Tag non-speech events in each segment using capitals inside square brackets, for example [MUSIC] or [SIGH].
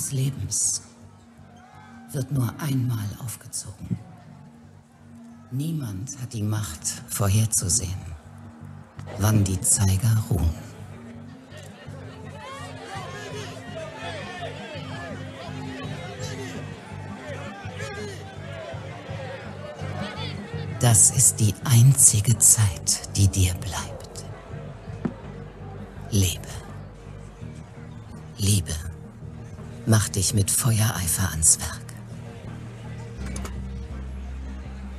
Des Lebens wird nur einmal aufgezogen. Niemand hat die Macht vorherzusehen, wann die Zeiger ruhen. Das ist die einzige Zeit, die dir bleibt. Lebe. Liebe, mach dich mit Feuereifer ans Werk.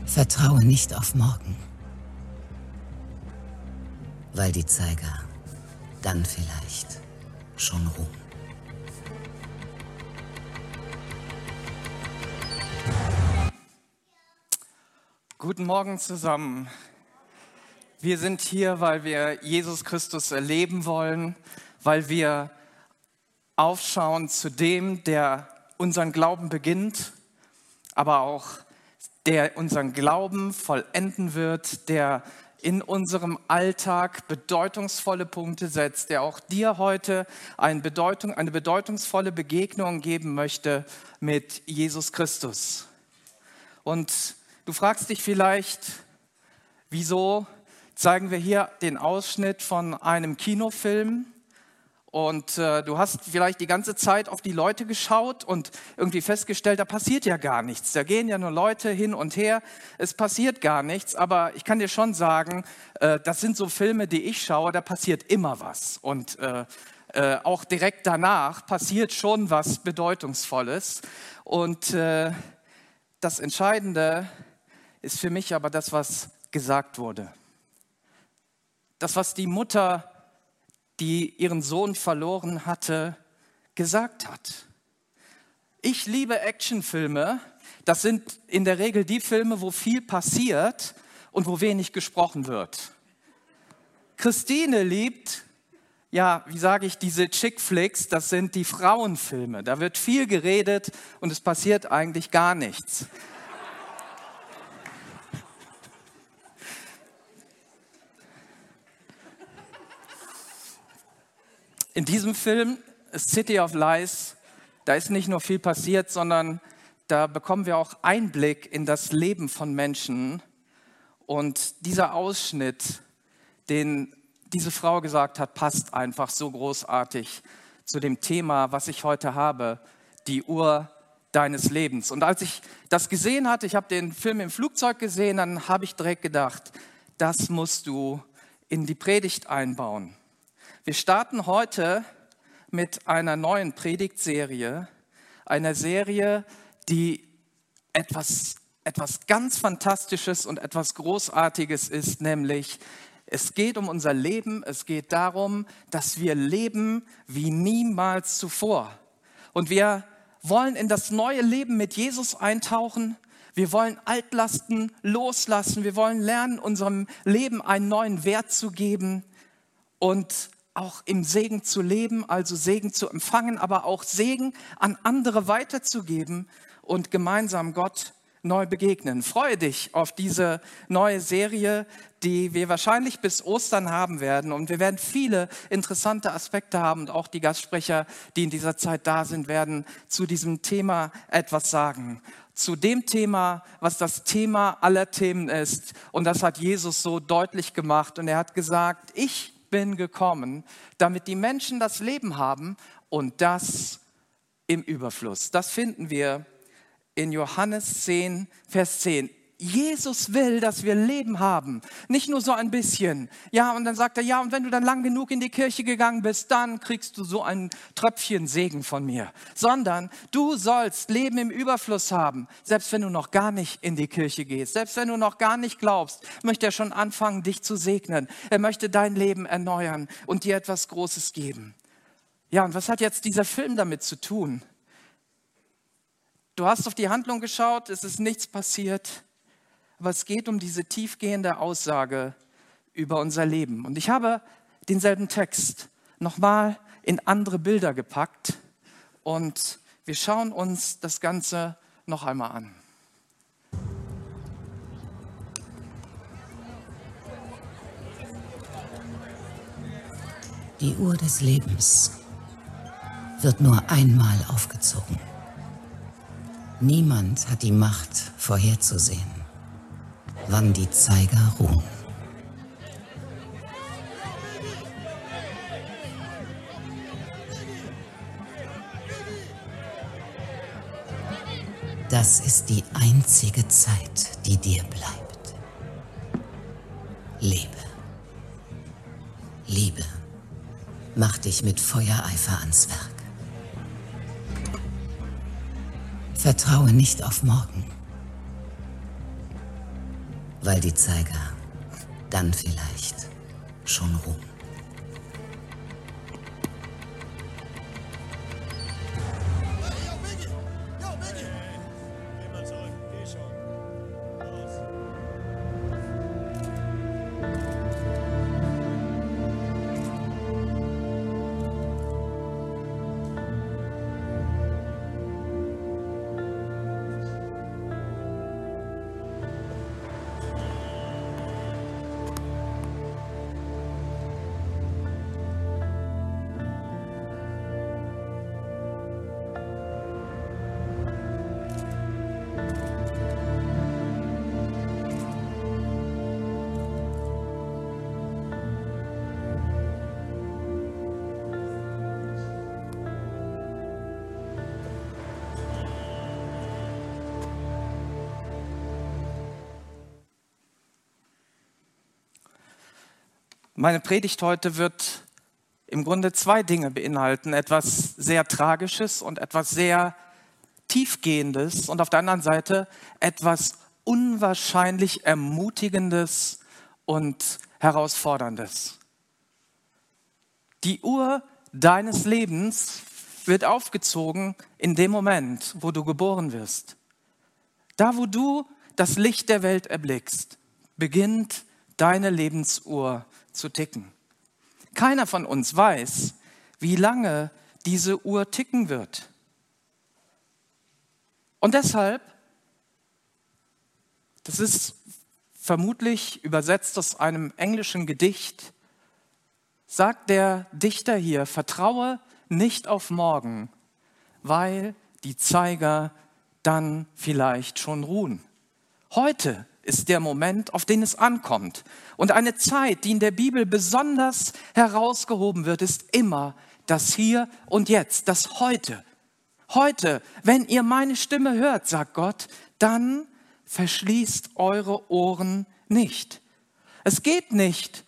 Vertraue nicht auf morgen, weil die Zeiger dann vielleicht schon ruhen. Guten Morgen zusammen. Wir sind hier, weil wir Jesus Christus erleben wollen, weil wir aufschauen zu dem, der unseren Glauben beginnt, aber auch der unseren Glauben vollenden wird, der in unserem Alltag bedeutungsvolle Punkte setzt, der auch dir heute eine, Bedeutung, eine bedeutungsvolle Begegnung geben möchte mit Jesus Christus. Und Du fragst dich vielleicht, wieso zeigen wir hier den Ausschnitt von einem Kinofilm und äh, du hast vielleicht die ganze Zeit auf die Leute geschaut und irgendwie festgestellt, da passiert ja gar nichts. Da gehen ja nur Leute hin und her, es passiert gar nichts. Aber ich kann dir schon sagen, äh, das sind so Filme, die ich schaue, da passiert immer was. Und äh, äh auch direkt danach passiert schon was Bedeutungsvolles. Und äh, das Entscheidende ist für mich aber das, was gesagt wurde. Das, was die Mutter, die ihren Sohn verloren hatte, gesagt hat. Ich liebe Actionfilme. Das sind in der Regel die Filme, wo viel passiert und wo wenig gesprochen wird. Christine liebt, ja, wie sage ich, diese Chick Flicks, das sind die Frauenfilme. Da wird viel geredet und es passiert eigentlich gar nichts. In diesem Film City of Lies, da ist nicht nur viel passiert, sondern da bekommen wir auch Einblick in das Leben von Menschen. Und dieser Ausschnitt, den diese Frau gesagt hat, passt einfach so großartig zu dem Thema, was ich heute habe, die Uhr deines Lebens. Und als ich das gesehen hatte, ich habe den Film im Flugzeug gesehen, dann habe ich direkt gedacht, das musst du in die Predigt einbauen. Wir starten heute mit einer neuen Predigtserie, einer Serie, die etwas, etwas ganz Fantastisches und etwas Großartiges ist, nämlich es geht um unser Leben, es geht darum, dass wir leben wie niemals zuvor. Und wir wollen in das neue Leben mit Jesus eintauchen. Wir wollen Altlasten loslassen. Wir wollen lernen, unserem Leben einen neuen Wert zu geben. Und auch im Segen zu leben, also Segen zu empfangen, aber auch Segen an andere weiterzugeben und gemeinsam Gott neu begegnen. Freue dich auf diese neue Serie, die wir wahrscheinlich bis Ostern haben werden. Und wir werden viele interessante Aspekte haben und auch die Gastsprecher, die in dieser Zeit da sind, werden zu diesem Thema etwas sagen. Zu dem Thema, was das Thema aller Themen ist. Und das hat Jesus so deutlich gemacht. Und er hat gesagt, ich bin gekommen, damit die Menschen das Leben haben und das im Überfluss. Das finden wir in Johannes 10, Vers 10. Jesus will, dass wir Leben haben, nicht nur so ein bisschen. Ja, und dann sagt er, ja, und wenn du dann lang genug in die Kirche gegangen bist, dann kriegst du so ein Tröpfchen Segen von mir. Sondern du sollst Leben im Überfluss haben, selbst wenn du noch gar nicht in die Kirche gehst, selbst wenn du noch gar nicht glaubst, möchte er schon anfangen, dich zu segnen. Er möchte dein Leben erneuern und dir etwas Großes geben. Ja, und was hat jetzt dieser Film damit zu tun? Du hast auf die Handlung geschaut, es ist nichts passiert aber es geht um diese tiefgehende Aussage über unser Leben. Und ich habe denselben Text nochmal in andere Bilder gepackt und wir schauen uns das Ganze noch einmal an. Die Uhr des Lebens wird nur einmal aufgezogen. Niemand hat die Macht vorherzusehen, wann die Zeiger ruhen. Das ist die einzige Zeit, die dir bleibt. Lebe. Liebe. Mach dich mit Feuereifer ans Werk. Vertraue nicht auf morgen, weil die Zeiger dann vielleicht schon ruhen. Meine Predigt heute wird im Grunde zwei Dinge beinhalten. Etwas sehr Tragisches und etwas sehr Tiefgehendes und auf der anderen Seite etwas unwahrscheinlich Ermutigendes und Herausforderndes. Die Uhr deines Lebens wird aufgezogen in dem Moment, wo du geboren wirst. Da, wo du das Licht der Welt erblickst, beginnt deine Lebensuhr zu ticken. Keiner von uns weiß, wie lange diese Uhr ticken wird. Und deshalb, das ist vermutlich übersetzt aus einem englischen Gedicht, sagt der Dichter hier, vertraue nicht auf morgen, weil die Zeiger dann vielleicht schon ruhen. Heute ist der Moment, auf den es ankommt. Und eine Zeit, die in der Bibel besonders herausgehoben wird, ist immer das Hier und Jetzt, das Heute. Heute, wenn ihr meine Stimme hört, sagt Gott, dann verschließt eure Ohren nicht. Es geht nicht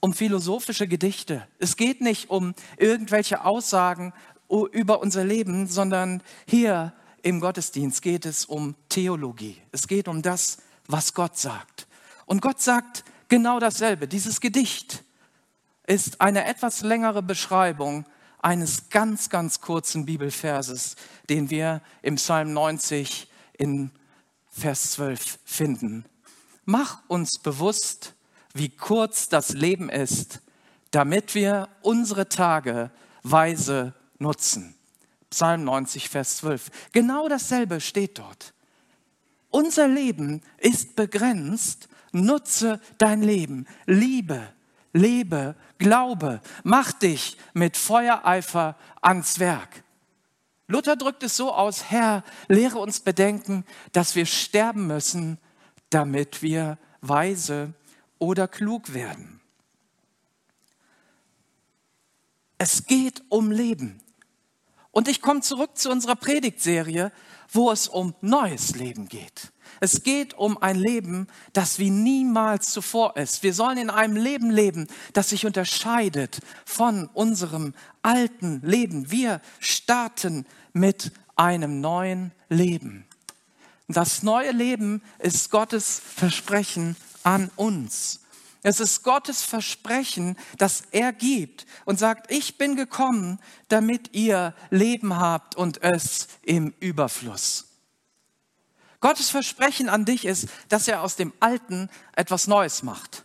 um philosophische Gedichte. Es geht nicht um irgendwelche Aussagen über unser Leben, sondern hier im Gottesdienst geht es um Theologie. Es geht um das, was Gott sagt. Und Gott sagt genau dasselbe. Dieses Gedicht ist eine etwas längere Beschreibung eines ganz, ganz kurzen Bibelverses, den wir im Psalm 90 in Vers 12 finden. Mach uns bewusst, wie kurz das Leben ist, damit wir unsere Tage weise nutzen. Psalm 90, Vers 12. Genau dasselbe steht dort. Unser Leben ist begrenzt. Nutze dein Leben. Liebe, lebe, glaube. Mach dich mit Feuereifer ans Werk. Luther drückt es so aus, Herr, lehre uns bedenken, dass wir sterben müssen, damit wir weise oder klug werden. Es geht um Leben. Und ich komme zurück zu unserer Predigtserie, wo es um neues Leben geht. Es geht um ein Leben, das wie niemals zuvor ist. Wir sollen in einem Leben leben, das sich unterscheidet von unserem alten Leben. Wir starten mit einem neuen Leben. Das neue Leben ist Gottes Versprechen an uns. Es ist Gottes Versprechen, das er gibt und sagt, ich bin gekommen, damit ihr Leben habt und es im Überfluss. Gottes Versprechen an dich ist, dass er aus dem Alten etwas Neues macht.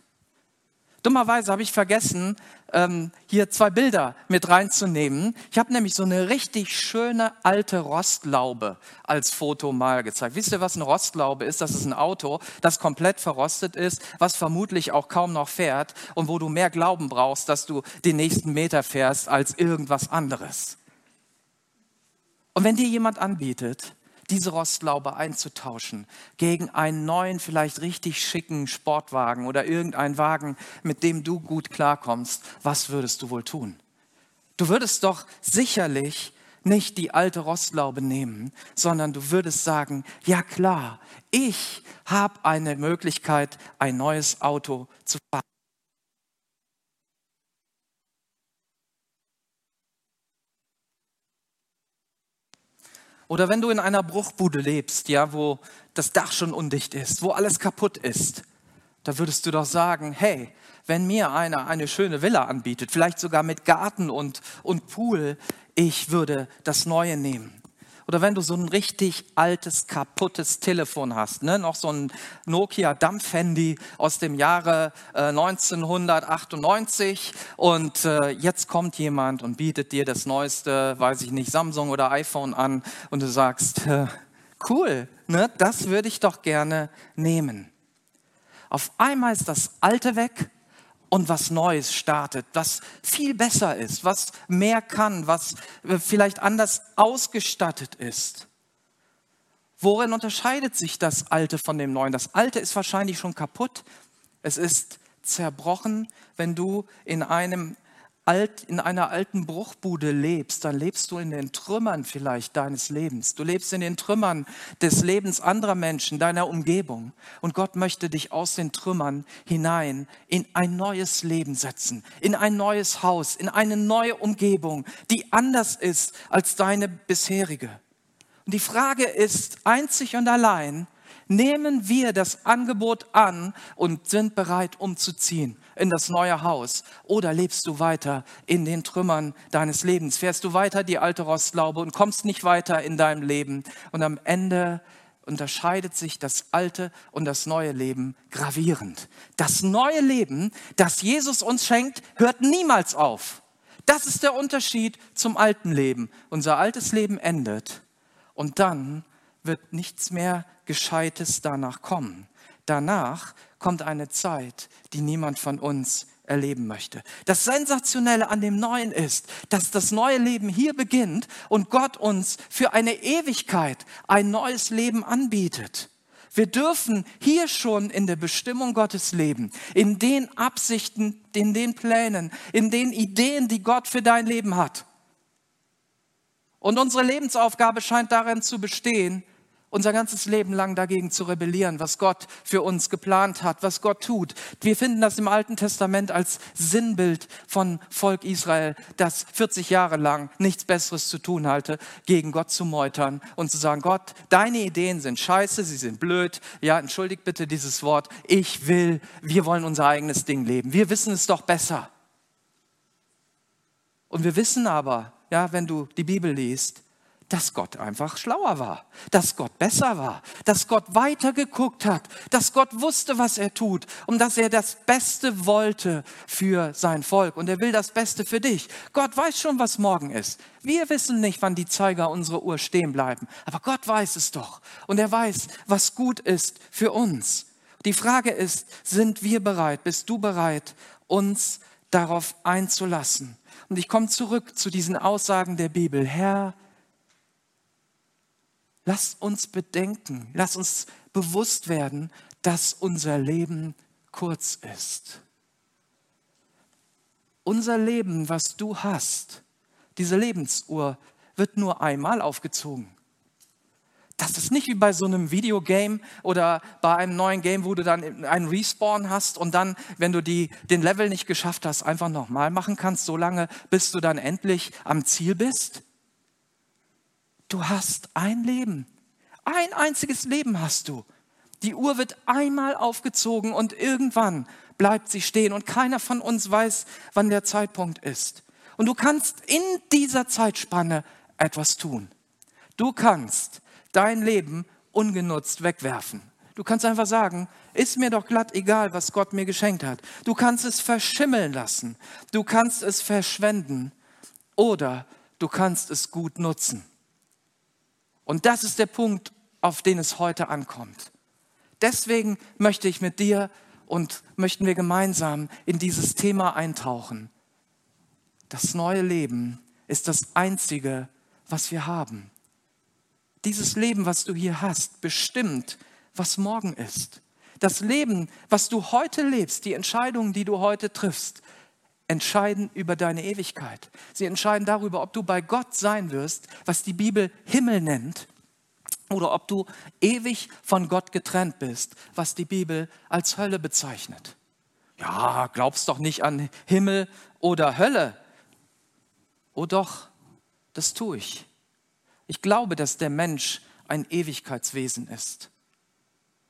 Dummerweise habe ich vergessen, ähm, hier zwei Bilder mit reinzunehmen. Ich habe nämlich so eine richtig schöne alte Rostlaube als Foto mal gezeigt. Wisst ihr, was eine Rostlaube ist? Das ist ein Auto, das komplett verrostet ist, was vermutlich auch kaum noch fährt und wo du mehr Glauben brauchst, dass du den nächsten Meter fährst als irgendwas anderes. Und wenn dir jemand anbietet, diese Rostlaube einzutauschen gegen einen neuen, vielleicht richtig schicken Sportwagen oder irgendeinen Wagen, mit dem du gut klarkommst, was würdest du wohl tun? Du würdest doch sicherlich nicht die alte Rostlaube nehmen, sondern du würdest sagen, ja klar, ich habe eine Möglichkeit, ein neues Auto zu fahren. Oder wenn du in einer Bruchbude lebst, ja, wo das Dach schon undicht ist, wo alles kaputt ist, da würdest du doch sagen, hey, wenn mir einer eine schöne Villa anbietet, vielleicht sogar mit Garten und, und Pool, ich würde das Neue nehmen. Oder wenn du so ein richtig altes, kaputtes Telefon hast, ne? noch so ein Nokia Dampfhandy aus dem Jahre äh, 1998 und äh, jetzt kommt jemand und bietet dir das neueste, weiß ich nicht, Samsung oder iPhone an und du sagst, äh, cool, ne? das würde ich doch gerne nehmen. Auf einmal ist das Alte weg und was Neues startet, was viel besser ist, was mehr kann, was vielleicht anders ausgestattet ist. Worin unterscheidet sich das Alte von dem Neuen? Das Alte ist wahrscheinlich schon kaputt. Es ist zerbrochen, wenn du in einem alt, in einer alten Bruchbude lebst, dann lebst du in den Trümmern vielleicht deines Lebens. Du lebst in den Trümmern des Lebens anderer Menschen, deiner Umgebung. Und Gott möchte dich aus den Trümmern hinein in ein neues Leben setzen, in ein neues Haus, in eine neue Umgebung, die anders ist als deine bisherige. Und die Frage ist einzig und allein, nehmen wir das Angebot an und sind bereit umzuziehen in das neue Haus? Oder lebst du weiter in den Trümmern deines Lebens? Fährst du weiter die alte Rostlaube und kommst nicht weiter in deinem Leben? Und am Ende unterscheidet sich das alte und das neue Leben gravierend. Das neue Leben, das Jesus uns schenkt, hört niemals auf. Das ist der Unterschied zum alten Leben. Unser altes Leben endet und dann wird nichts mehr Gescheites danach kommen. Danach kommt eine Zeit, die niemand von uns erleben möchte. Das Sensationelle an dem Neuen ist, dass das neue Leben hier beginnt und Gott uns für eine Ewigkeit ein neues Leben anbietet. Wir dürfen hier schon in der Bestimmung Gottes leben, in den Absichten, in den Plänen, in den Ideen, die Gott für dein Leben hat. Und unsere Lebensaufgabe scheint darin zu bestehen, unser ganzes Leben lang dagegen zu rebellieren, was Gott für uns geplant hat, was Gott tut. Wir finden das im Alten Testament als Sinnbild von Volk Israel, das 40 Jahre lang nichts Besseres zu tun hatte, gegen Gott zu meutern und zu sagen, Gott, deine Ideen sind scheiße, sie sind blöd. Ja, entschuldigt bitte dieses Wort. Ich will, wir wollen unser eigenes Ding leben. Wir wissen es doch besser. Und wir wissen aber, ja, wenn du die Bibel liest, dass Gott einfach schlauer war, dass Gott besser war, dass Gott weiter geguckt hat, dass Gott wusste, was er tut und dass er das Beste wollte für sein Volk und er will das Beste für dich. Gott weiß schon, was morgen ist. Wir wissen nicht, wann die Zeiger unserer Uhr stehen bleiben, aber Gott weiß es doch und er weiß, was gut ist für uns. Die Frage ist, sind wir bereit, bist du bereit, uns darauf einzulassen? Und ich komme zurück zu diesen Aussagen der Bibel. Herr, Lass uns bedenken, lass uns bewusst werden, dass unser Leben kurz ist. Unser Leben, was du hast, diese Lebensuhr, wird nur einmal aufgezogen. Das ist nicht wie bei so einem Videogame oder bei einem neuen Game, wo du dann einen Respawn hast und dann, wenn du die, den Level nicht geschafft hast, einfach nochmal machen kannst, so lange, bis du dann endlich am Ziel bist. Du hast ein Leben. Ein einziges Leben hast du. Die Uhr wird einmal aufgezogen und irgendwann bleibt sie stehen und keiner von uns weiß, wann der Zeitpunkt ist. Und du kannst in dieser Zeitspanne etwas tun. Du kannst dein Leben ungenutzt wegwerfen. Du kannst einfach sagen, ist mir doch glatt egal, was Gott mir geschenkt hat. Du kannst es verschimmeln lassen. Du kannst es verschwenden. Oder du kannst es gut nutzen. Und das ist der Punkt, auf den es heute ankommt. Deswegen möchte ich mit dir und möchten wir gemeinsam in dieses Thema eintauchen. Das neue Leben ist das Einzige, was wir haben. dieses Leben, was du hier hast, bestimmt, was morgen ist. Das Leben, was du heute lebst, die Entscheidungen, die du heute triffst, entscheiden über deine Ewigkeit. Sie entscheiden darüber, ob du bei Gott sein wirst, was die Bibel Himmel nennt, oder ob du ewig von Gott getrennt bist, was die Bibel als Hölle bezeichnet. Ja, glaubst doch nicht an Himmel oder Hölle. Oh doch, das tue ich. Ich glaube, dass der Mensch ein Ewigkeitswesen ist.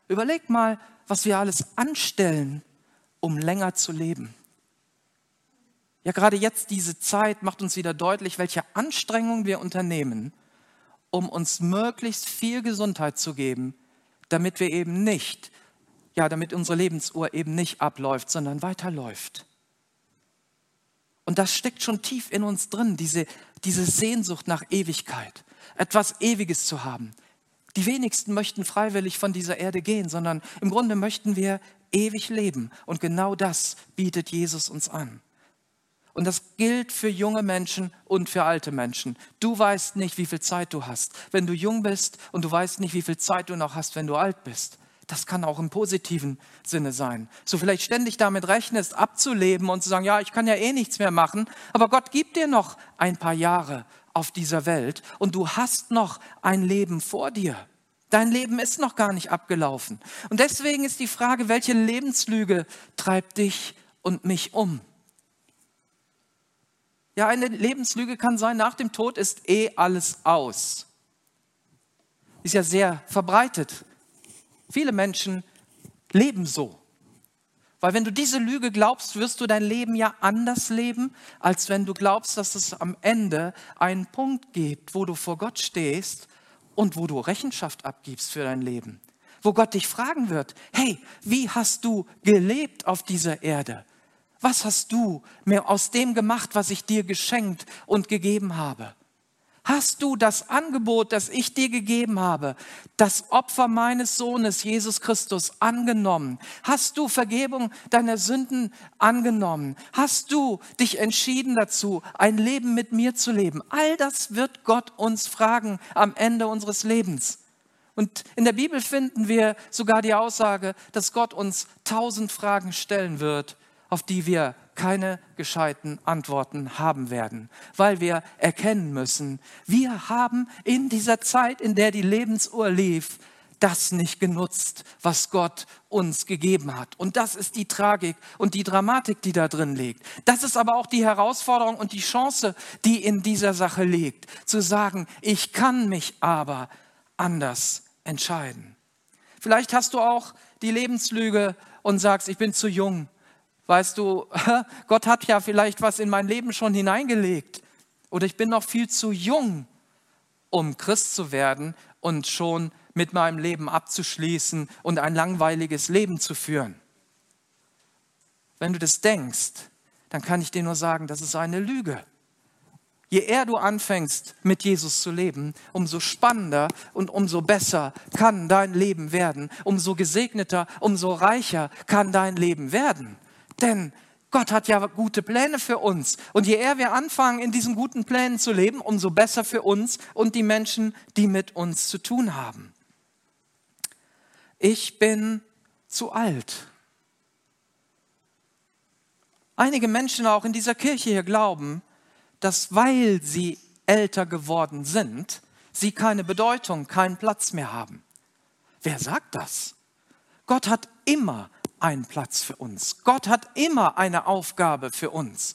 Überleg mal, was wir alles anstellen, um länger zu leben. Ja, gerade jetzt diese Zeit macht uns wieder deutlich, welche Anstrengungen wir unternehmen, um uns möglichst viel Gesundheit zu geben, damit wir eben nicht, ja, damit unsere Lebensuhr eben nicht abläuft, sondern weiterläuft. Und das steckt schon tief in uns drin, diese, diese Sehnsucht nach Ewigkeit, etwas Ewiges zu haben. Die wenigsten möchten freiwillig von dieser Erde gehen, sondern im Grunde möchten wir ewig leben. Und genau das bietet Jesus uns an. Und das gilt für junge Menschen und für alte Menschen. Du weißt nicht, wie viel Zeit du hast, wenn du jung bist und du weißt nicht, wie viel Zeit du noch hast, wenn du alt bist. Das kann auch im positiven Sinne sein. So vielleicht ständig damit rechnest, abzuleben und zu sagen, ja, ich kann ja eh nichts mehr machen, aber Gott gibt dir noch ein paar Jahre auf dieser Welt und du hast noch ein Leben vor dir. Dein Leben ist noch gar nicht abgelaufen. Und deswegen ist die Frage, welche Lebenslüge treibt dich und mich um? Ja, eine Lebenslüge kann sein, nach dem Tod ist eh alles aus. Ist ja sehr verbreitet. Viele Menschen leben so. Weil wenn du diese Lüge glaubst, wirst du dein Leben ja anders leben, als wenn du glaubst, dass es am Ende einen Punkt gibt, wo du vor Gott stehst und wo du Rechenschaft abgibst für dein Leben. Wo Gott dich fragen wird, hey, wie hast du gelebt auf dieser Erde? Was hast du mir aus dem gemacht, was ich dir geschenkt und gegeben habe? Hast du das Angebot, das ich dir gegeben habe, das Opfer meines Sohnes Jesus Christus angenommen? Hast du Vergebung deiner Sünden angenommen? Hast du dich entschieden dazu, ein Leben mit mir zu leben? All das wird Gott uns fragen am Ende unseres Lebens. Und in der Bibel finden wir sogar die Aussage, dass Gott uns tausend Fragen stellen wird auf die wir keine gescheiten Antworten haben werden, weil wir erkennen müssen, wir haben in dieser Zeit, in der die Lebensuhr lief, das nicht genutzt, was Gott uns gegeben hat. Und das ist die Tragik und die Dramatik, die da drin liegt. Das ist aber auch die Herausforderung und die Chance, die in dieser Sache liegt, zu sagen, ich kann mich aber anders entscheiden. Vielleicht hast du auch die Lebenslüge und sagst, ich bin zu jung, Weißt du, [LAUGHS] Gott hat ja vielleicht was in mein Leben schon hineingelegt. Oder ich bin noch viel zu jung, um Christ zu werden und schon mit meinem Leben abzuschließen und ein langweiliges Leben zu führen. Wenn du das denkst, dann kann ich dir nur sagen, das ist eine Lüge. Je eher du anfängst, mit Jesus zu leben, umso spannender und umso besser kann dein Leben werden, umso gesegneter, umso reicher kann dein Leben werden. Denn Gott hat ja gute Pläne für uns. Und je eher wir anfangen, in diesen guten Plänen zu leben, umso besser für uns und die Menschen, die mit uns zu tun haben. Ich bin zu alt. Einige Menschen auch in dieser Kirche hier glauben, dass weil sie älter geworden sind, sie keine Bedeutung, keinen Platz mehr haben. Wer sagt das? Gott hat immer einen Platz für uns. Gott hat immer eine Aufgabe für uns.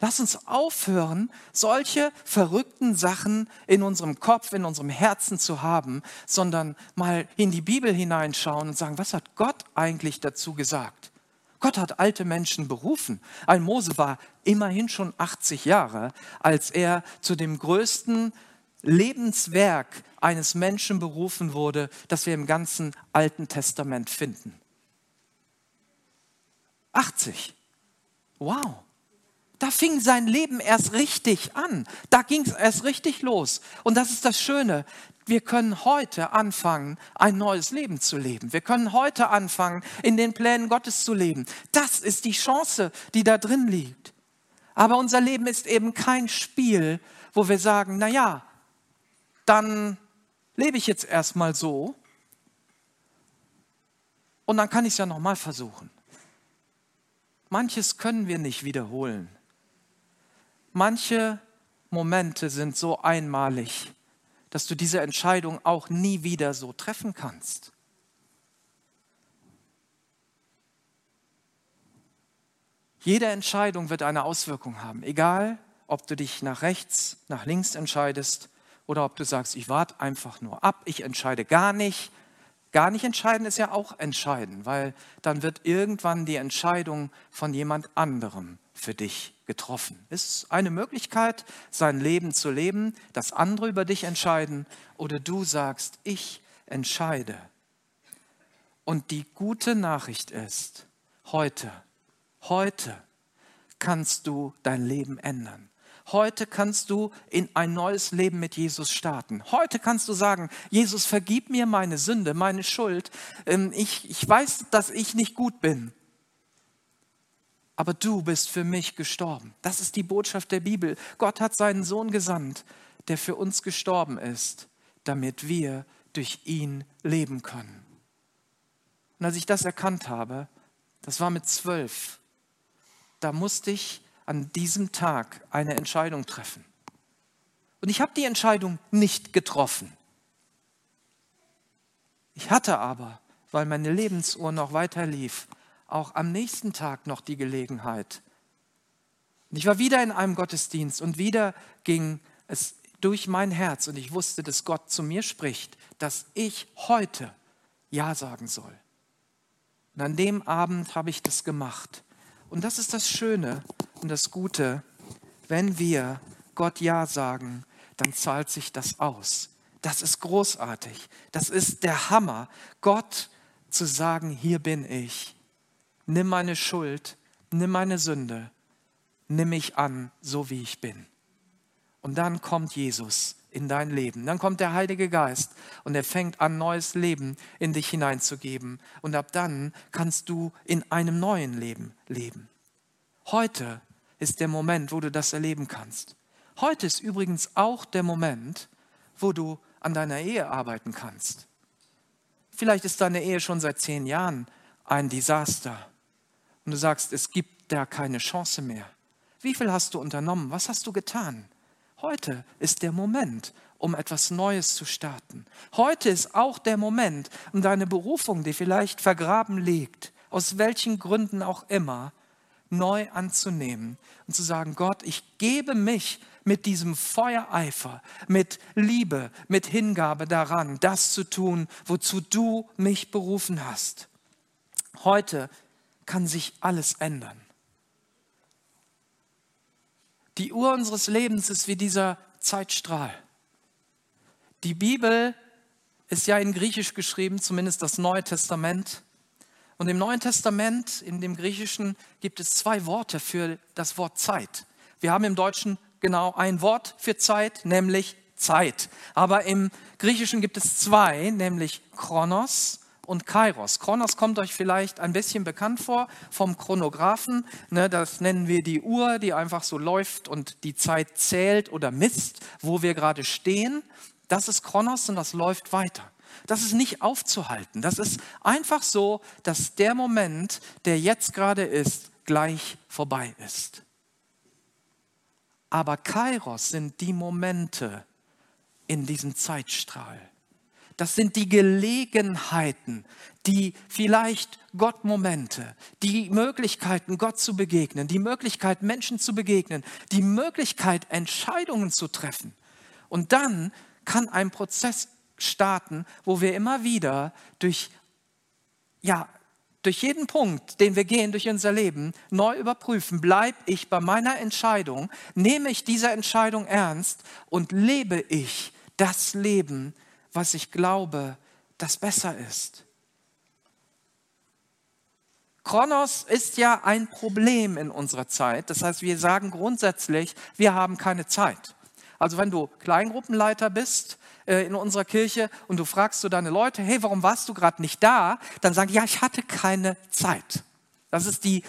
Lass uns aufhören, solche verrückten Sachen in unserem Kopf, in unserem Herzen zu haben, sondern mal in die Bibel hineinschauen und sagen, was hat Gott eigentlich dazu gesagt? Gott hat alte Menschen berufen. Ein Mose war immerhin schon 80 Jahre, als er zu dem größten Lebenswerk eines Menschen berufen wurde, das wir im ganzen Alten Testament finden. 80. Wow. Da fing sein Leben erst richtig an. Da ging es erst richtig los. Und das ist das Schöne. Wir können heute anfangen, ein neues Leben zu leben. Wir können heute anfangen, in den Plänen Gottes zu leben. Das ist die Chance, die da drin liegt. Aber unser Leben ist eben kein Spiel, wo wir sagen, na ja, dann lebe ich jetzt erstmal so und dann kann ich es ja nochmal versuchen. Manches können wir nicht wiederholen. Manche Momente sind so einmalig, dass du diese Entscheidung auch nie wieder so treffen kannst. Jede Entscheidung wird eine Auswirkung haben, egal ob du dich nach rechts, nach links entscheidest oder ob du sagst, ich warte einfach nur ab, ich entscheide gar nicht. Gar nicht entscheiden ist ja auch entscheiden, weil dann wird irgendwann die Entscheidung von jemand anderem für dich getroffen. Ist eine Möglichkeit, sein Leben zu leben, dass andere über dich entscheiden oder du sagst, ich entscheide. Und die gute Nachricht ist, heute Heute kannst du dein Leben ändern. Heute kannst du in ein neues Leben mit Jesus starten. Heute kannst du sagen, Jesus, vergib mir meine Sünde, meine Schuld. Ähm, ich, ich weiß, dass ich nicht gut bin. Aber du bist für mich gestorben. Das ist die Botschaft der Bibel. Gott hat seinen Sohn gesandt, der für uns gestorben ist, damit wir durch ihn leben können. Und als ich das erkannt habe, das war mit zwölf, da musste ich an diesem Tag eine Entscheidung treffen. Und ich habe die Entscheidung nicht getroffen. Ich hatte aber, weil meine Lebensuhr noch weiter lief, auch am nächsten Tag noch die Gelegenheit. Und ich war wieder in einem Gottesdienst und wieder ging es durch mein Herz und ich wusste, dass Gott zu mir spricht, dass ich heute Ja sagen soll. Und an dem Abend habe ich das gemacht. Und das ist das Schöne und das Gute, wenn wir Gott Ja sagen, dann zahlt sich das aus. Das ist großartig. Das ist der Hammer, Gott zu sagen, hier bin ich. Nimm meine Schuld, nimm meine Sünde, nimm mich an, so wie ich bin. Und dann kommt Jesus in dein Leben. Dann kommt der Heilige Geist und er fängt an, neues Leben in dich hineinzugeben. Und ab dann kannst du in einem neuen Leben leben. Heute ist der Moment, wo du das erleben kannst. Heute ist übrigens auch der Moment, wo du an deiner Ehe arbeiten kannst. Vielleicht ist deine Ehe schon seit zehn Jahren ein Desaster und du sagst, es gibt da keine Chance mehr. Wie viel hast du unternommen? Was hast du getan? Heute ist der Moment, um etwas Neues zu starten. Heute ist auch der Moment, um deine Berufung, die vielleicht vergraben liegt, aus welchen Gründen auch immer, neu anzunehmen und zu sagen, Gott, ich gebe mich mit diesem Feuereifer, mit Liebe, mit Hingabe daran, das zu tun, wozu du mich berufen hast. Heute kann sich alles ändern. Die Uhr unseres Lebens ist wie dieser Zeitstrahl. Die Bibel ist ja in Griechisch geschrieben, zumindest das Neue Testament. Und im Neuen Testament, in dem Griechischen, gibt es zwei Worte für das Wort Zeit. Wir haben im Deutschen genau ein Wort für Zeit, nämlich Zeit. Aber im Griechischen gibt es zwei, nämlich Chronos und Kairos. Kronos kommt euch vielleicht ein bisschen bekannt vor vom Chronographen. Ne, das nennen wir die Uhr, die einfach so läuft und die Zeit zählt oder misst, wo wir gerade stehen. Das ist Kronos und das läuft weiter. Das ist nicht aufzuhalten. Das ist einfach so, dass der Moment, der jetzt gerade ist, gleich vorbei ist. Aber Kairos sind die Momente in diesem Zeitstrahl. Das sind die Gelegenheiten, die vielleicht Gott-Momente, die Möglichkeiten, Gott zu begegnen, die Möglichkeit, Menschen zu begegnen, die Möglichkeit, Entscheidungen zu treffen. Und dann kann ein Prozess starten, wo wir immer wieder durch, ja, durch jeden Punkt, den wir gehen durch unser Leben, neu überprüfen, bleibe ich bei meiner Entscheidung, nehme ich diese Entscheidung ernst und lebe ich das Leben, was ich glaube, das besser ist. Kronos ist ja ein Problem in unserer Zeit. Das heißt, wir sagen grundsätzlich, wir haben keine Zeit. Also wenn du Kleingruppenleiter bist äh, in unserer Kirche und du fragst so deine Leute, hey, warum warst du gerade nicht da? Dann sagen, ja, ich hatte keine Zeit. Das ist die,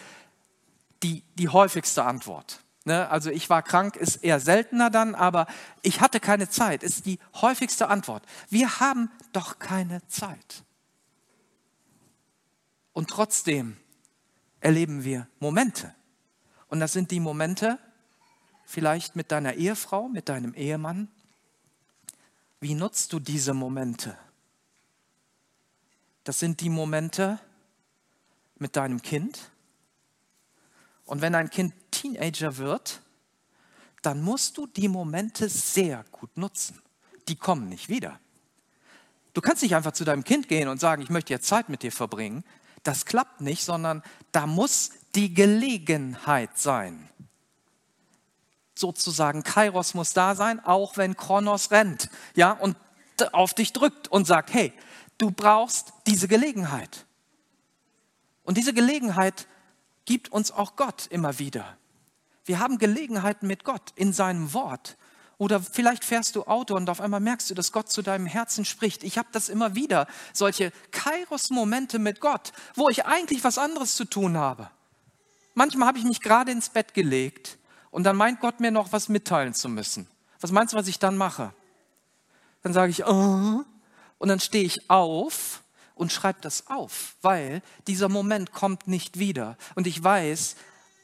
die, die häufigste Antwort. Ne? Also ich war krank, ist eher seltener dann, aber ich hatte keine Zeit, ist die häufigste Antwort. Wir haben doch keine Zeit. Und trotzdem erleben wir Momente. Und das sind die Momente, vielleicht mit deiner Ehefrau, mit deinem Ehemann. Wie nutzt du diese Momente? Das sind die Momente mit deinem Kind. Und wenn ein Kind Teenager wird, dann musst du die Momente sehr gut nutzen. Die kommen nicht wieder. Du kannst nicht einfach zu deinem Kind gehen und sagen, ich möchte jetzt Zeit mit dir verbringen. Das klappt nicht, sondern da muss die Gelegenheit sein. Sozusagen, Kairos muss da sein, auch wenn Kronos rennt, ja, und auf dich drückt und sagt, hey, Du brauchst diese Gelegenheit. Und diese Gelegenheit gibt uns auch Gott immer wieder. Wir haben Gelegenheiten mit Gott in seinem Wort. Oder vielleicht fährst du Auto und auf einmal merkst du, dass Gott zu deinem Herzen spricht. Ich habe das immer wieder, solche Kairos-Momente mit Gott, wo ich eigentlich was anderes zu tun habe. Manchmal habe ich mich gerade ins Bett gelegt und dann meint Gott mir noch was mitteilen zu müssen. Was meinst du, was ich dann mache? Dann sage ich, oh, und dann stehe ich auf und schreibe das auf, weil dieser Moment kommt nicht wieder. Und ich weiß,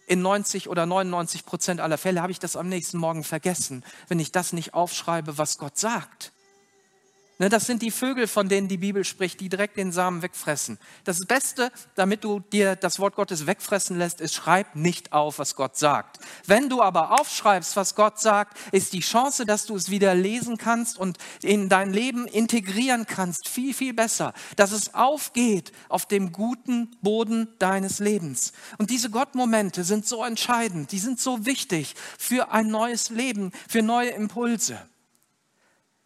in 90 oder 99 Prozent aller Fälle habe ich das am nächsten Morgen vergessen, wenn ich das nicht aufschreibe, was Gott sagt. Ne, das sind die Vögel, von denen die Bibel spricht, die direkt den Samen wegfressen. Das Beste, damit du dir das Wort Gottes wegfressen lässt, ist, schreib nicht auf, was Gott sagt. Wenn du aber aufschreibst, was Gott sagt, ist die Chance, dass du es wieder lesen kannst und in dein Leben integrieren kannst, viel, viel besser. Dass es aufgeht auf dem guten Boden deines Lebens. Und diese Gottmomente sind so entscheidend, die sind so wichtig für ein neues Leben, für neue Impulse.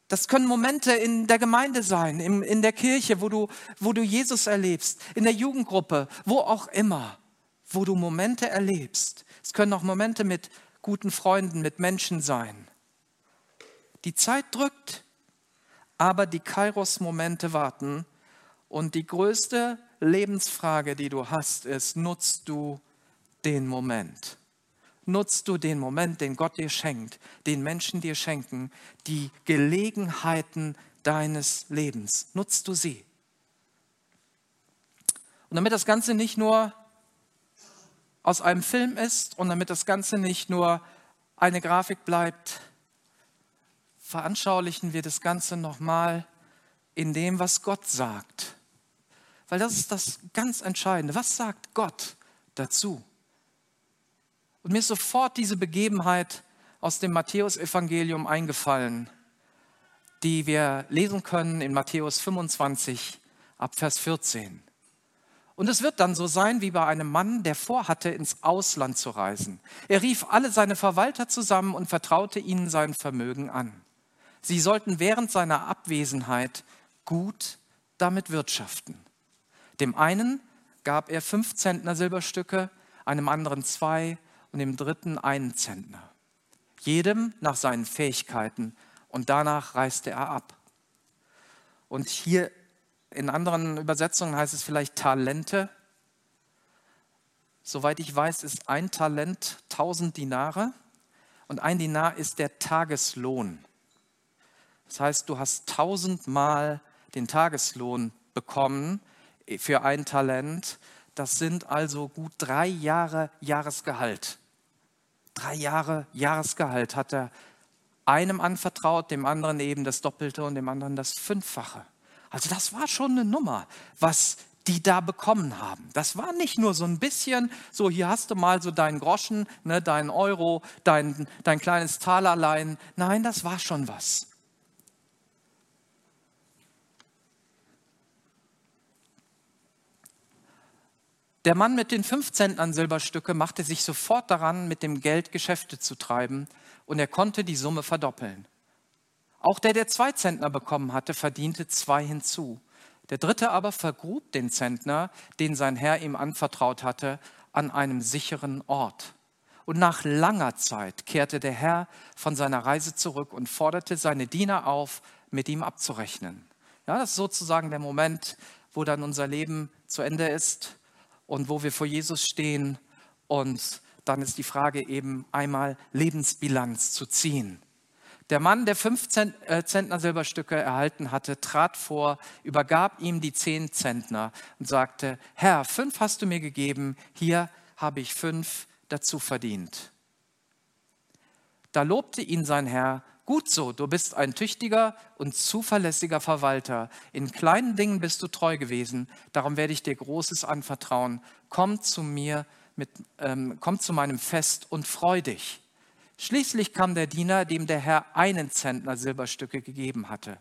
Das können Momente in der Gemeinde sein, in der Kirche, wo du, wo du Jesus erlebst, in der Jugendgruppe, wo auch immer, wo du Momente erlebst. Es können auch Momente mit guten Freunden, mit Menschen sein. Die Zeit drückt, aber die Kairos-Momente warten. Und die größte Lebensfrage, die du hast, ist, nutzt du den Moment? Nutzt du den Moment, den Gott dir schenkt, den Menschen dir schenken, die Gelegenheiten deines Lebens. Nutzt du sie. Und damit das Ganze nicht nur aus einem Film ist und damit das Ganze nicht nur eine Grafik bleibt, veranschaulichen wir das Ganze nochmal in dem, was Gott sagt. Weil das ist das ganz Entscheidende. Was sagt Gott dazu? Und mir ist sofort diese Begebenheit aus dem Matthäusevangelium eingefallen, die wir lesen können in Matthäus 25 ab Vers 14. Und es wird dann so sein wie bei einem Mann, der vorhatte, ins Ausland zu reisen. Er rief alle seine Verwalter zusammen und vertraute ihnen sein Vermögen an. Sie sollten während seiner Abwesenheit gut damit wirtschaften. Dem einen gab er fünf Zentner Silberstücke, einem anderen zwei und dem dritten einen Zentner. Jedem nach seinen Fähigkeiten und danach reiste er ab. Und hier in anderen Übersetzungen heißt es vielleicht Talente. Soweit ich weiß, ist ein Talent 1000 Dinare und ein Dinar ist der Tageslohn. Das heißt, du hast tausendmal den Tageslohn bekommen für ein Talent. Das sind also gut drei Jahre Jahresgehalt. Drei Jahre Jahresgehalt hat er einem anvertraut, dem anderen eben das Doppelte und dem anderen das Fünffache. Also das war schon eine Nummer, was die da bekommen haben. Das war nicht nur so ein bisschen, so hier hast du mal so deinen Groschen, ne, deinen Euro, dein, dein kleines Talerlein. Nein, das war schon was. Der Mann mit den fünf Zentnern Silberstücke machte sich sofort daran, mit dem Geld Geschäfte zu treiben, und er konnte die Summe verdoppeln. Auch der, der zwei Zentner bekommen hatte, verdiente zwei hinzu. Der dritte aber vergrub den Zentner, den sein Herr ihm anvertraut hatte, an einem sicheren Ort. Und nach langer Zeit kehrte der Herr von seiner Reise zurück und forderte seine Diener auf, mit ihm abzurechnen. Ja, das ist sozusagen der Moment, wo dann unser Leben zu Ende ist und wo wir vor Jesus stehen und dann ist die Frage eben einmal Lebensbilanz zu ziehen. Der Mann, der fünf äh, Zentner Silberstücke erhalten hatte, trat vor, übergab ihm die zehn Zentner und sagte, Herr, fünf hast du mir gegeben, hier habe ich fünf dazu verdient. Da lobte ihn sein Herr, gut so, du bist ein tüchtiger und zuverlässiger Verwalter. In kleinen Dingen bist du treu gewesen, darum werde ich dir Großes anvertrauen. Komm zu mir, mit, ähm, komm zu meinem Fest und freu dich. Schließlich kam der Diener, dem der Herr einen Zentner Silberstücke gegeben hatte.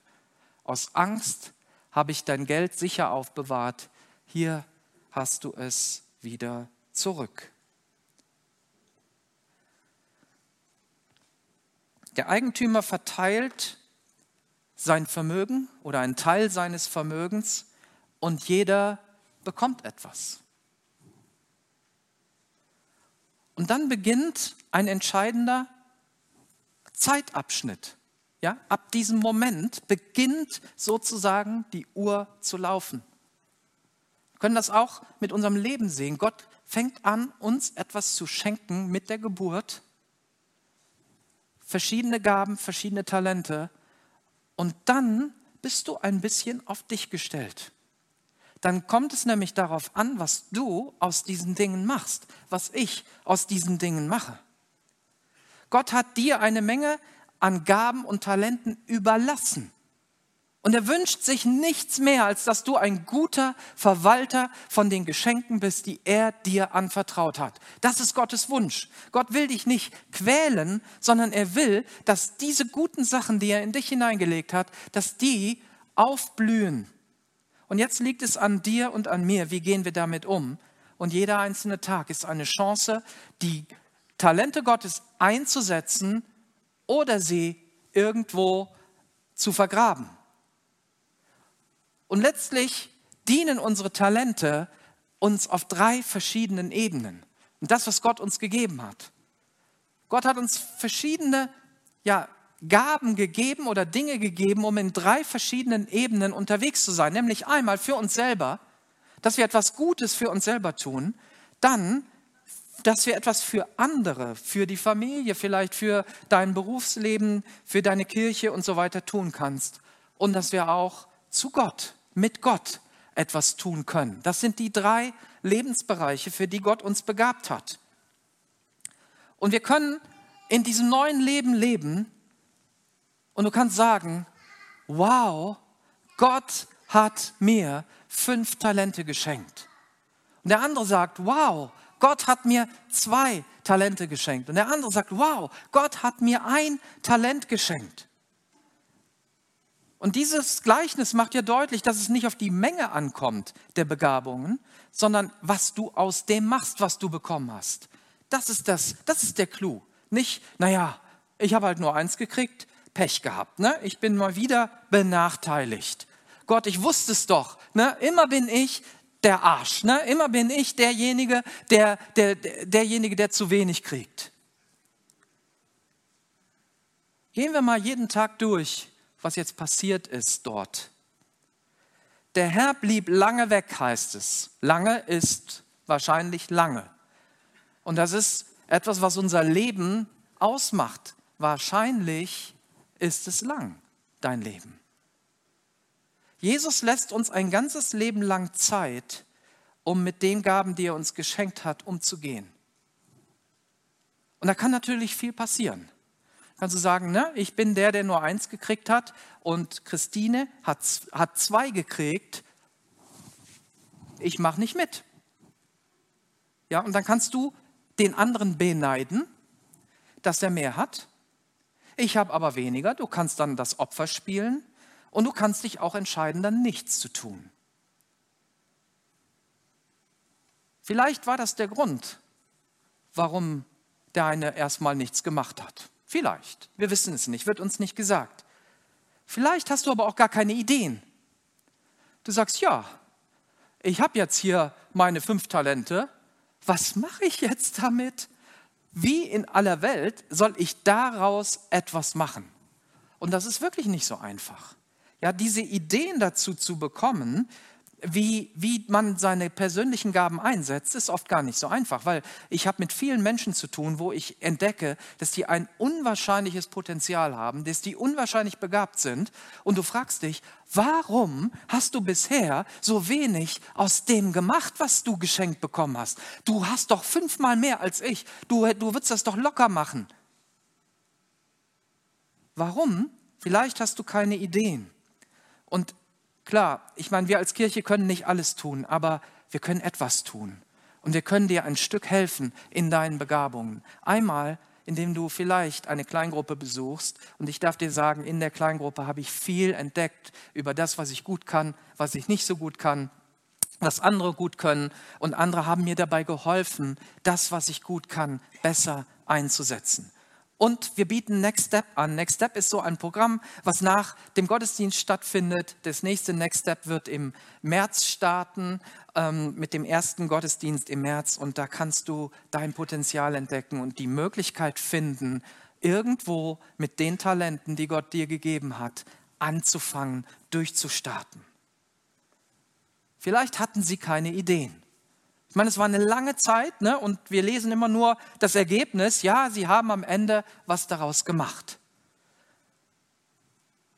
Aus Angst habe ich dein Geld sicher aufbewahrt. Hier hast du es wieder zurück. Der Eigentümer verteilt sein Vermögen oder einen Teil seines Vermögens und jeder bekommt etwas. Und dann beginnt ein entscheidender Zeitabschnitt. Ja, ab diesem Moment beginnt sozusagen die Uhr zu laufen. Wir können das auch mit unserem Leben sehen. Gott fängt an, uns etwas zu schenken mit der Geburt. Verschiedene Gaben, verschiedene Talente. Und dann bist du ein bisschen auf dich gestellt dann kommt es nämlich darauf an, was du aus diesen Dingen machst, was ich aus diesen Dingen mache. Gott hat dir eine Menge an Gaben und Talenten überlassen. Und er wünscht sich nichts mehr, als dass du ein guter Verwalter von den Geschenken bist, die er dir anvertraut hat. Das ist Gottes Wunsch. Gott will dich nicht quälen, sondern er will, dass diese guten Sachen, die er in dich hineingelegt hat, dass die aufblühen und jetzt liegt es an dir und an mir, wie gehen wir damit um? Und jeder einzelne Tag ist eine Chance, die Talente Gottes einzusetzen oder sie irgendwo zu vergraben. Und letztlich dienen unsere Talente uns auf drei verschiedenen Ebenen. Und das, was Gott uns gegeben hat. Gott hat uns verschiedene ja, Gaben gegeben oder Dinge gegeben, um in drei verschiedenen Ebenen unterwegs zu sein. Nämlich einmal für uns selber, dass wir etwas Gutes für uns selber tun. Dann, dass wir etwas für andere, für die Familie, vielleicht für dein Berufsleben, für deine Kirche und so weiter tun kannst. Und dass wir auch zu Gott, mit Gott etwas tun können. Das sind die drei Lebensbereiche, für die Gott uns begabt hat. Und wir können in diesem neuen Leben leben, und du kannst sagen, wow, Gott hat mir fünf Talente geschenkt. Und der andere sagt, wow, Gott hat mir zwei Talente geschenkt. Und der andere sagt, wow, Gott hat mir ein Talent geschenkt. Und dieses Gleichnis macht ja deutlich, dass es nicht auf die Menge ankommt der Begabungen, sondern was du aus dem machst, was du bekommen hast. Das ist das, das ist der Clou. Nicht, naja, ich habe halt nur eins gekriegt, Pech gehabt. Ne? Ich bin mal wieder benachteiligt. Gott, ich wusste es doch. Ne? Immer bin ich der Arsch. Ne? Immer bin ich derjenige, der, der, derjenige, der zu wenig kriegt. Gehen wir mal jeden Tag durch, was jetzt passiert ist dort. Der Herr blieb lange weg, heißt es. Lange ist wahrscheinlich lange. Und das ist etwas, was unser Leben ausmacht. Wahrscheinlich ist es lang, dein Leben. Jesus lässt uns ein ganzes Leben lang Zeit, um mit den Gaben, die er uns geschenkt hat, umzugehen. Und da kann natürlich viel passieren. Kannst du sagen, ne, ich bin der, der nur eins gekriegt hat und Christine hat, hat zwei gekriegt. Ich mache nicht mit. Ja, und dann kannst du den anderen beneiden, dass er mehr hat ich habe aber weniger. Du kannst dann das Opfer spielen und du kannst dich auch entscheiden, dann nichts zu tun. Vielleicht war das der Grund, warum der eine erstmal nichts gemacht hat. Vielleicht. Wir wissen es nicht, wird uns nicht gesagt. Vielleicht hast du aber auch gar keine Ideen. Du sagst, ja, ich habe jetzt hier meine fünf Talente. Was mache ich jetzt damit? wie in aller Welt soll ich daraus etwas machen? Und das ist wirklich nicht so einfach. Ja, diese Ideen dazu zu bekommen, wie, wie man seine persönlichen Gaben einsetzt, ist oft gar nicht so einfach, weil ich habe mit vielen Menschen zu tun, wo ich entdecke, dass die ein unwahrscheinliches Potenzial haben, dass die unwahrscheinlich begabt sind. Und du fragst dich, warum hast du bisher so wenig aus dem gemacht, was du geschenkt bekommen hast? Du hast doch fünfmal mehr als ich. Du, du würdest das doch locker machen. Warum? Vielleicht hast du keine Ideen. Und Klar, ich meine, wir als Kirche können nicht alles tun, aber wir können etwas tun. Und wir können dir ein Stück helfen in deinen Begabungen. Einmal, indem du vielleicht eine Kleingruppe besuchst. Und ich darf dir sagen, in der Kleingruppe habe ich viel entdeckt über das, was ich gut kann, was ich nicht so gut kann, was andere gut können. Und andere haben mir dabei geholfen, das, was ich gut kann, besser einzusetzen. Und wir bieten Next Step an. Next Step ist so ein Programm, was nach dem Gottesdienst stattfindet. Das nächste Next Step wird im März starten, ähm, mit dem ersten Gottesdienst im März. Und da kannst du dein Potenzial entdecken und die Möglichkeit finden, irgendwo mit den Talenten, die Gott dir gegeben hat, anzufangen, durchzustarten. Vielleicht hatten sie keine Ideen. Ich meine, es war eine lange Zeit ne? und wir lesen immer nur das Ergebnis. Ja, sie haben am Ende was daraus gemacht.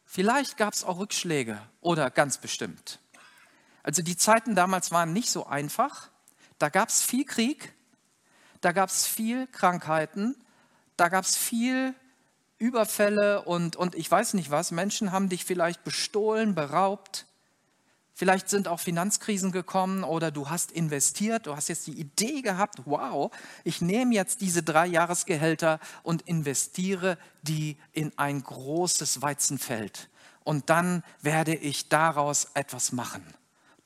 Vielleicht gab es auch Rückschläge oder ganz bestimmt. Also die Zeiten damals waren nicht so einfach. Da gab es viel Krieg, da gab es viel Krankheiten, da gab es viel Überfälle und, und ich weiß nicht was. Menschen haben dich vielleicht bestohlen, beraubt. Vielleicht sind auch Finanzkrisen gekommen oder du hast investiert, du hast jetzt die Idee gehabt, wow, ich nehme jetzt diese drei Jahresgehälter und investiere die in ein großes Weizenfeld. Und dann werde ich daraus etwas machen.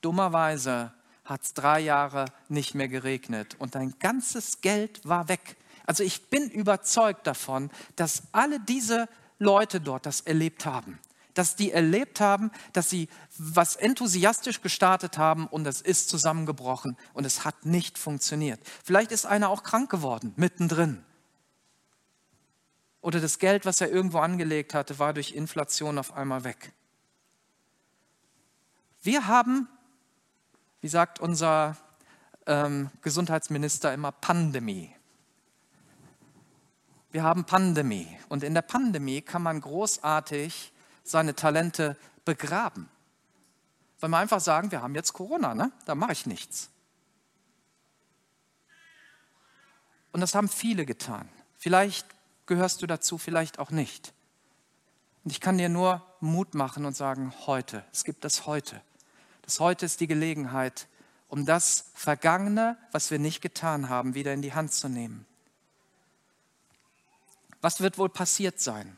Dummerweise hat es drei Jahre nicht mehr geregnet und dein ganzes Geld war weg. Also ich bin überzeugt davon, dass alle diese Leute dort das erlebt haben dass die erlebt haben, dass sie was enthusiastisch gestartet haben und es ist zusammengebrochen und es hat nicht funktioniert. Vielleicht ist einer auch krank geworden, mittendrin. Oder das Geld, was er irgendwo angelegt hatte, war durch Inflation auf einmal weg. Wir haben, wie sagt unser ähm, Gesundheitsminister immer, Pandemie. Wir haben Pandemie. Und in der Pandemie kann man großartig seine Talente begraben. Weil man einfach sagen, wir haben jetzt Corona, ne? da mache ich nichts. Und das haben viele getan. Vielleicht gehörst du dazu, vielleicht auch nicht. Und ich kann dir nur Mut machen und sagen, heute, es gibt das heute. Das heute ist die Gelegenheit, um das Vergangene, was wir nicht getan haben, wieder in die Hand zu nehmen. Was wird wohl passiert sein?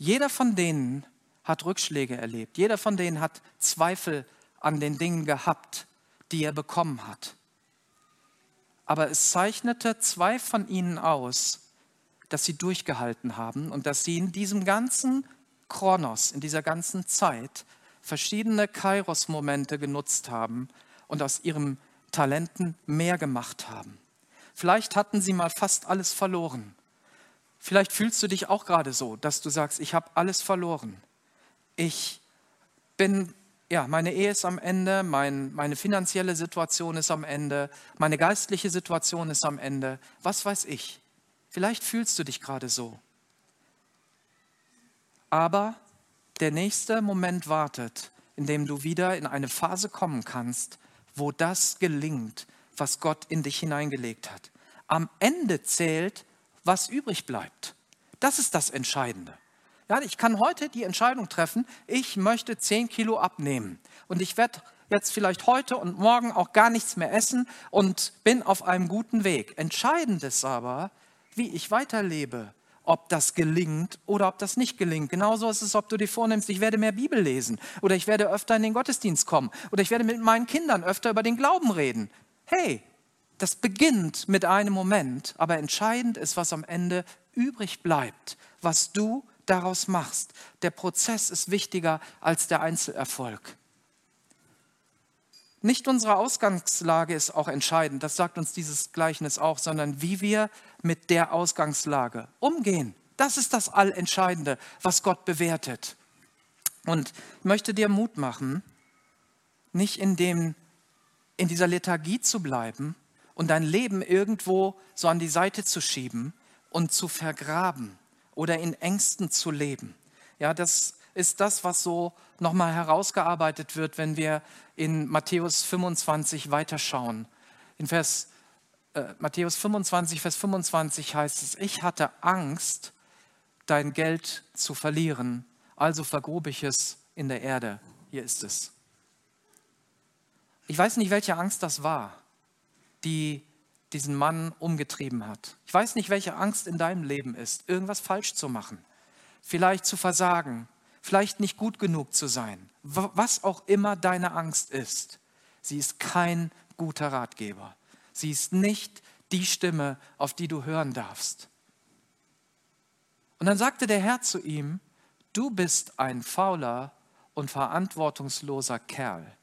Jeder von denen hat Rückschläge erlebt. Jeder von denen hat Zweifel an den Dingen gehabt, die er bekommen hat. Aber es zeichnete zwei von ihnen aus, dass sie durchgehalten haben und dass sie in diesem ganzen Kronos, in dieser ganzen Zeit, verschiedene Kairos-Momente genutzt haben und aus ihren Talenten mehr gemacht haben. Vielleicht hatten sie mal fast alles verloren. Vielleicht fühlst du dich auch gerade so, dass du sagst, ich habe alles verloren. Ich bin, ja, meine Ehe ist am Ende, mein, meine finanzielle Situation ist am Ende, meine geistliche Situation ist am Ende. Was weiß ich? Vielleicht fühlst du dich gerade so. Aber der nächste Moment wartet, in dem du wieder in eine Phase kommen kannst, wo das gelingt, was Gott in dich hineingelegt hat. Am Ende zählt, was übrig bleibt. Das ist das Entscheidende. Ja, ich kann heute die Entscheidung treffen, ich möchte 10 Kilo abnehmen und ich werde jetzt vielleicht heute und morgen auch gar nichts mehr essen und bin auf einem guten Weg. Entscheidend ist aber, wie ich weiterlebe, ob das gelingt oder ob das nicht gelingt. Genauso ist es, ob du dir vornimmst, ich werde mehr Bibel lesen oder ich werde öfter in den Gottesdienst kommen oder ich werde mit meinen Kindern öfter über den Glauben reden. Hey, das beginnt mit einem Moment, aber entscheidend ist, was am Ende übrig bleibt, was du daraus machst. Der Prozess ist wichtiger als der Einzelerfolg. Nicht unsere Ausgangslage ist auch entscheidend, das sagt uns dieses Gleichnis auch, sondern wie wir mit der Ausgangslage umgehen. Das ist das Allentscheidende, was Gott bewertet. Und ich möchte dir Mut machen, nicht in, dem, in dieser Lethargie zu bleiben und dein Leben irgendwo so an die Seite zu schieben und zu vergraben oder in Ängsten zu leben. Ja, das ist das, was so nochmal herausgearbeitet wird, wenn wir in Matthäus 25 weiterschauen. In Vers, äh, Matthäus 25, Vers 25 heißt es, ich hatte Angst, dein Geld zu verlieren, also vergrub ich es in der Erde. Hier ist es. Ich weiß nicht, welche Angst das war, die diesen Mann umgetrieben hat. Ich weiß nicht, welche Angst in deinem Leben ist, irgendwas falsch zu machen, vielleicht zu versagen, vielleicht nicht gut genug zu sein, was auch immer deine Angst ist. Sie ist kein guter Ratgeber. Sie ist nicht die Stimme, auf die du hören darfst. Und dann sagte der Herr zu ihm, du bist ein fauler und verantwortungsloser Kerl.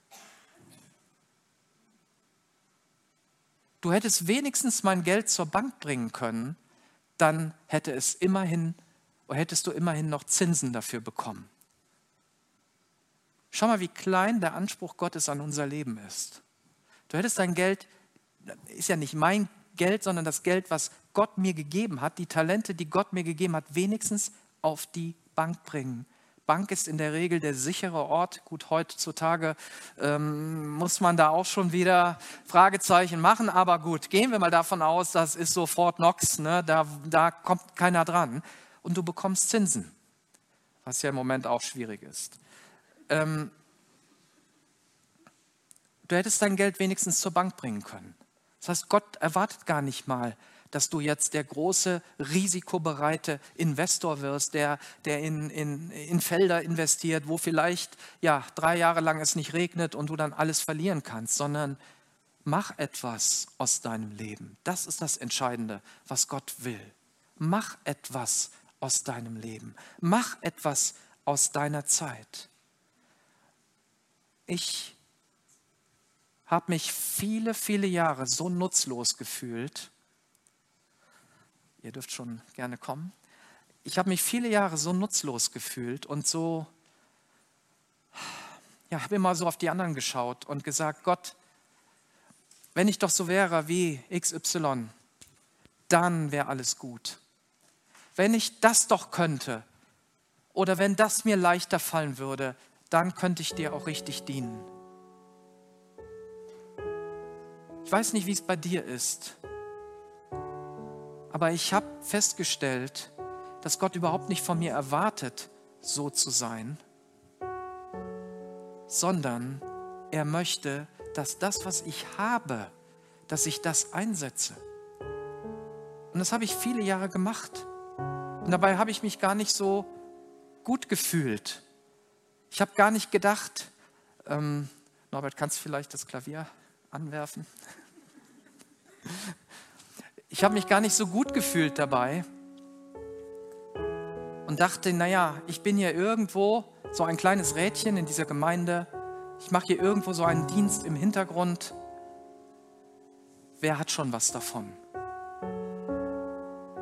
Du hättest wenigstens mein Geld zur Bank bringen können, dann hätte es immerhin, hättest du immerhin noch Zinsen dafür bekommen. Schau mal, wie klein der Anspruch Gottes an unser Leben ist. Du hättest dein Geld, ist ja nicht mein Geld, sondern das Geld, was Gott mir gegeben hat, die Talente, die Gott mir gegeben hat, wenigstens auf die Bank bringen. Bank ist in der Regel der sichere Ort. Gut, heutzutage ähm, muss man da auch schon wieder Fragezeichen machen, aber gut, gehen wir mal davon aus, das ist so Fort Knox, ne? da, da kommt keiner dran und du bekommst Zinsen, was ja im Moment auch schwierig ist. Ähm, du hättest dein Geld wenigstens zur Bank bringen können. Das heißt, Gott erwartet gar nicht mal, dass du jetzt der große, risikobereite Investor wirst, der, der in, in, in Felder investiert, wo vielleicht ja, drei Jahre lang es nicht regnet und du dann alles verlieren kannst, sondern mach etwas aus deinem Leben. Das ist das Entscheidende, was Gott will. Mach etwas aus deinem Leben. Mach etwas aus deiner Zeit. Ich habe mich viele, viele Jahre so nutzlos gefühlt. Ihr dürft schon gerne kommen. Ich habe mich viele Jahre so nutzlos gefühlt und so, ja, habe immer so auf die anderen geschaut und gesagt, Gott, wenn ich doch so wäre wie XY, dann wäre alles gut. Wenn ich das doch könnte oder wenn das mir leichter fallen würde, dann könnte ich dir auch richtig dienen. Ich weiß nicht, wie es bei dir ist, aber ich habe festgestellt, dass Gott überhaupt nicht von mir erwartet, so zu sein, sondern er möchte, dass das, was ich habe, dass ich das einsetze. Und das habe ich viele Jahre gemacht. Und dabei habe ich mich gar nicht so gut gefühlt. Ich habe gar nicht gedacht, ähm, Norbert, kannst du vielleicht das Klavier anwerfen? Ich habe mich gar nicht so gut gefühlt dabei und dachte, naja, ich bin hier irgendwo so ein kleines Rädchen in dieser Gemeinde. Ich mache hier irgendwo so einen Dienst im Hintergrund. Wer hat schon was davon?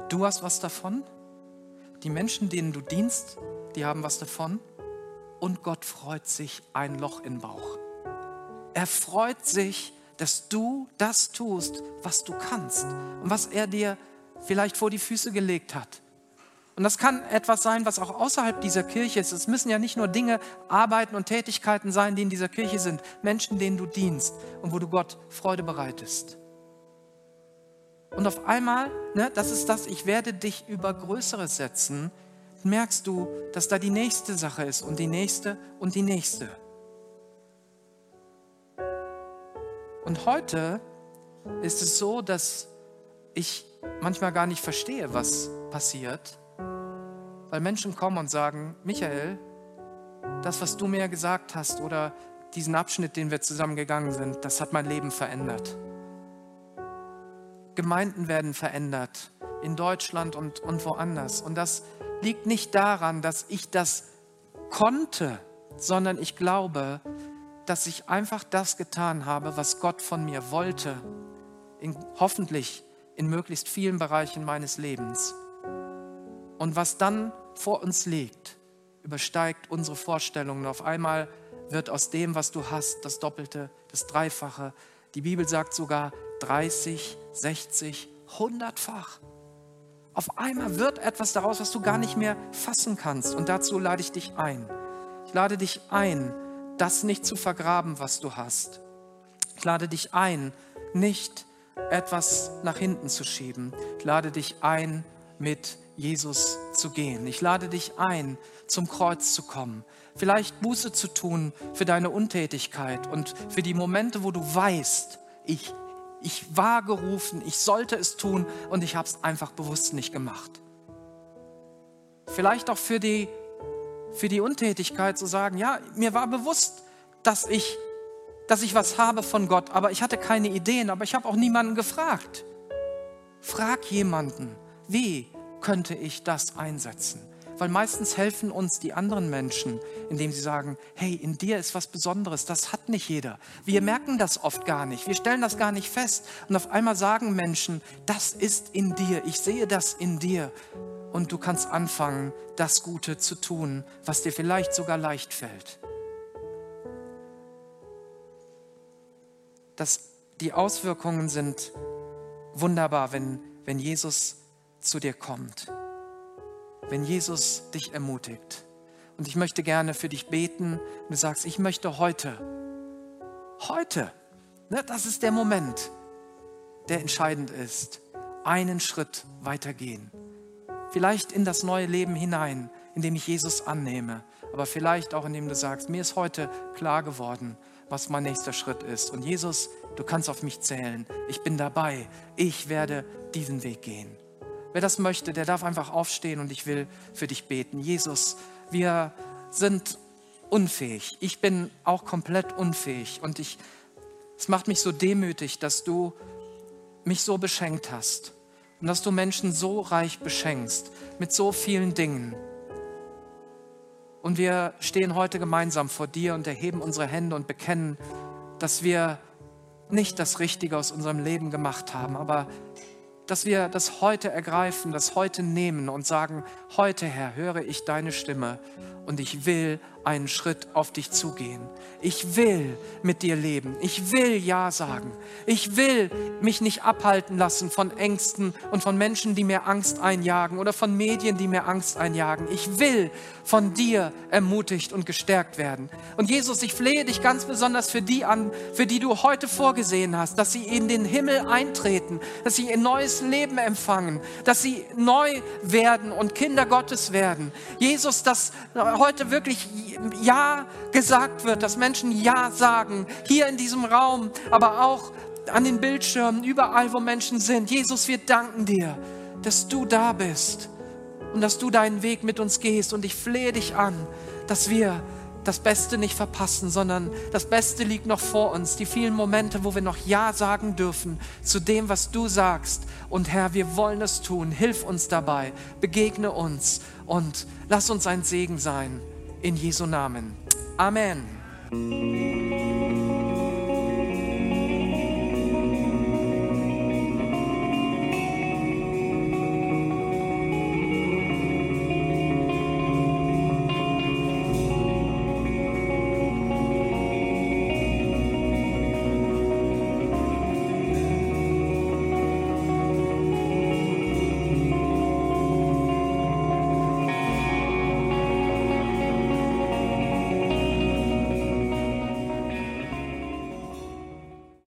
Du hast was davon? Die Menschen, denen du dienst, die haben was davon? und Gott freut sich ein Loch im Bauch. Er freut sich, dass du das tust, was du kannst und was er dir vielleicht vor die Füße gelegt hat. Und das kann etwas sein, was auch außerhalb dieser Kirche ist. Es müssen ja nicht nur Dinge, Arbeiten und Tätigkeiten sein, die in dieser Kirche sind. Menschen, denen du dienst und wo du Gott Freude bereitest. Und auf einmal, ne, das ist das, ich werde dich über Größeres setzen, merkst du, dass da die nächste Sache ist und die nächste und die nächste. Und heute ist es so, dass ich manchmal gar nicht verstehe, was passiert, weil Menschen kommen und sagen, Michael, das, was du mir gesagt hast oder diesen Abschnitt, den wir zusammengegangen sind, das hat mein Leben verändert. Gemeinden werden verändert in Deutschland und, und woanders. Und das liegt nicht daran, dass ich das konnte, sondern ich glaube, dass ich einfach das getan habe, was Gott von mir wollte, in, hoffentlich in möglichst vielen Bereichen meines Lebens. Und was dann vor uns liegt, übersteigt unsere Vorstellungen. Auf einmal wird aus dem, was du hast, das Doppelte, das Dreifache. Die Bibel sagt sogar 30, 60, 100-fach. Auf einmal wird etwas daraus, was du gar nicht mehr fassen kannst. Und dazu lade ich dich ein. Ich lade dich ein, das nicht zu vergraben, was du hast. Ich lade dich ein, nicht etwas nach hinten zu schieben. Ich lade dich ein, mit Jesus zu gehen. Ich lade dich ein, zum Kreuz zu kommen. Vielleicht Buße zu tun für deine Untätigkeit und für die Momente, wo du weißt, ich ich war gerufen, ich sollte es tun und ich habe es einfach bewusst nicht gemacht. Vielleicht auch für die, für die Untätigkeit zu sagen, ja, mir war bewusst, dass ich, dass ich was habe von Gott, aber ich hatte keine Ideen, aber ich habe auch niemanden gefragt. Frag jemanden, wie könnte ich das einsetzen? Weil meistens helfen uns die anderen Menschen, indem sie sagen, hey, in dir ist was Besonderes, das hat nicht jeder. Wir merken das oft gar nicht, wir stellen das gar nicht fest. Und auf einmal sagen Menschen, das ist in dir, ich sehe das in dir. Und du kannst anfangen, das Gute zu tun, was dir vielleicht sogar leicht fällt. Das, die Auswirkungen sind wunderbar, wenn, wenn Jesus zu dir kommt wenn Jesus dich ermutigt. Und ich möchte gerne für dich beten. Und du sagst, ich möchte heute, heute, ne, das ist der Moment, der entscheidend ist, einen Schritt weitergehen. Vielleicht in das neue Leben hinein, in dem ich Jesus annehme. Aber vielleicht auch, indem du sagst, mir ist heute klar geworden, was mein nächster Schritt ist. Und Jesus, du kannst auf mich zählen. Ich bin dabei. Ich werde diesen Weg gehen. Wer das möchte, der darf einfach aufstehen und ich will für dich beten. Jesus, wir sind unfähig. Ich bin auch komplett unfähig und ich, es macht mich so demütig, dass du mich so beschenkt hast und dass du Menschen so reich beschenkst mit so vielen Dingen. Und wir stehen heute gemeinsam vor dir und erheben unsere Hände und bekennen, dass wir nicht das Richtige aus unserem Leben gemacht haben, aber dass wir das heute ergreifen, das heute nehmen und sagen, heute Herr, höre ich deine Stimme und ich will einen Schritt auf dich zugehen. Ich will mit dir leben. Ich will Ja sagen. Ich will mich nicht abhalten lassen von Ängsten und von Menschen, die mir Angst einjagen oder von Medien, die mir Angst einjagen. Ich will von dir ermutigt und gestärkt werden. Und Jesus, ich flehe dich ganz besonders für die an, für die du heute vorgesehen hast, dass sie in den Himmel eintreten, dass sie ein neues Leben empfangen, dass sie neu werden und Kinder Gottes werden. Jesus, dass heute wirklich Ja gesagt wird, dass Menschen Ja sagen, hier in diesem Raum, aber auch an den Bildschirmen, überall, wo Menschen sind. Jesus, wir danken dir, dass du da bist und dass du deinen Weg mit uns gehst. Und ich flehe dich an, dass wir das Beste nicht verpassen, sondern das Beste liegt noch vor uns. Die vielen Momente, wo wir noch Ja sagen dürfen zu dem, was du sagst. Und Herr, wir wollen es tun. Hilf uns dabei. Begegne uns und lass uns ein Segen sein. In Jesu Namen. Amen.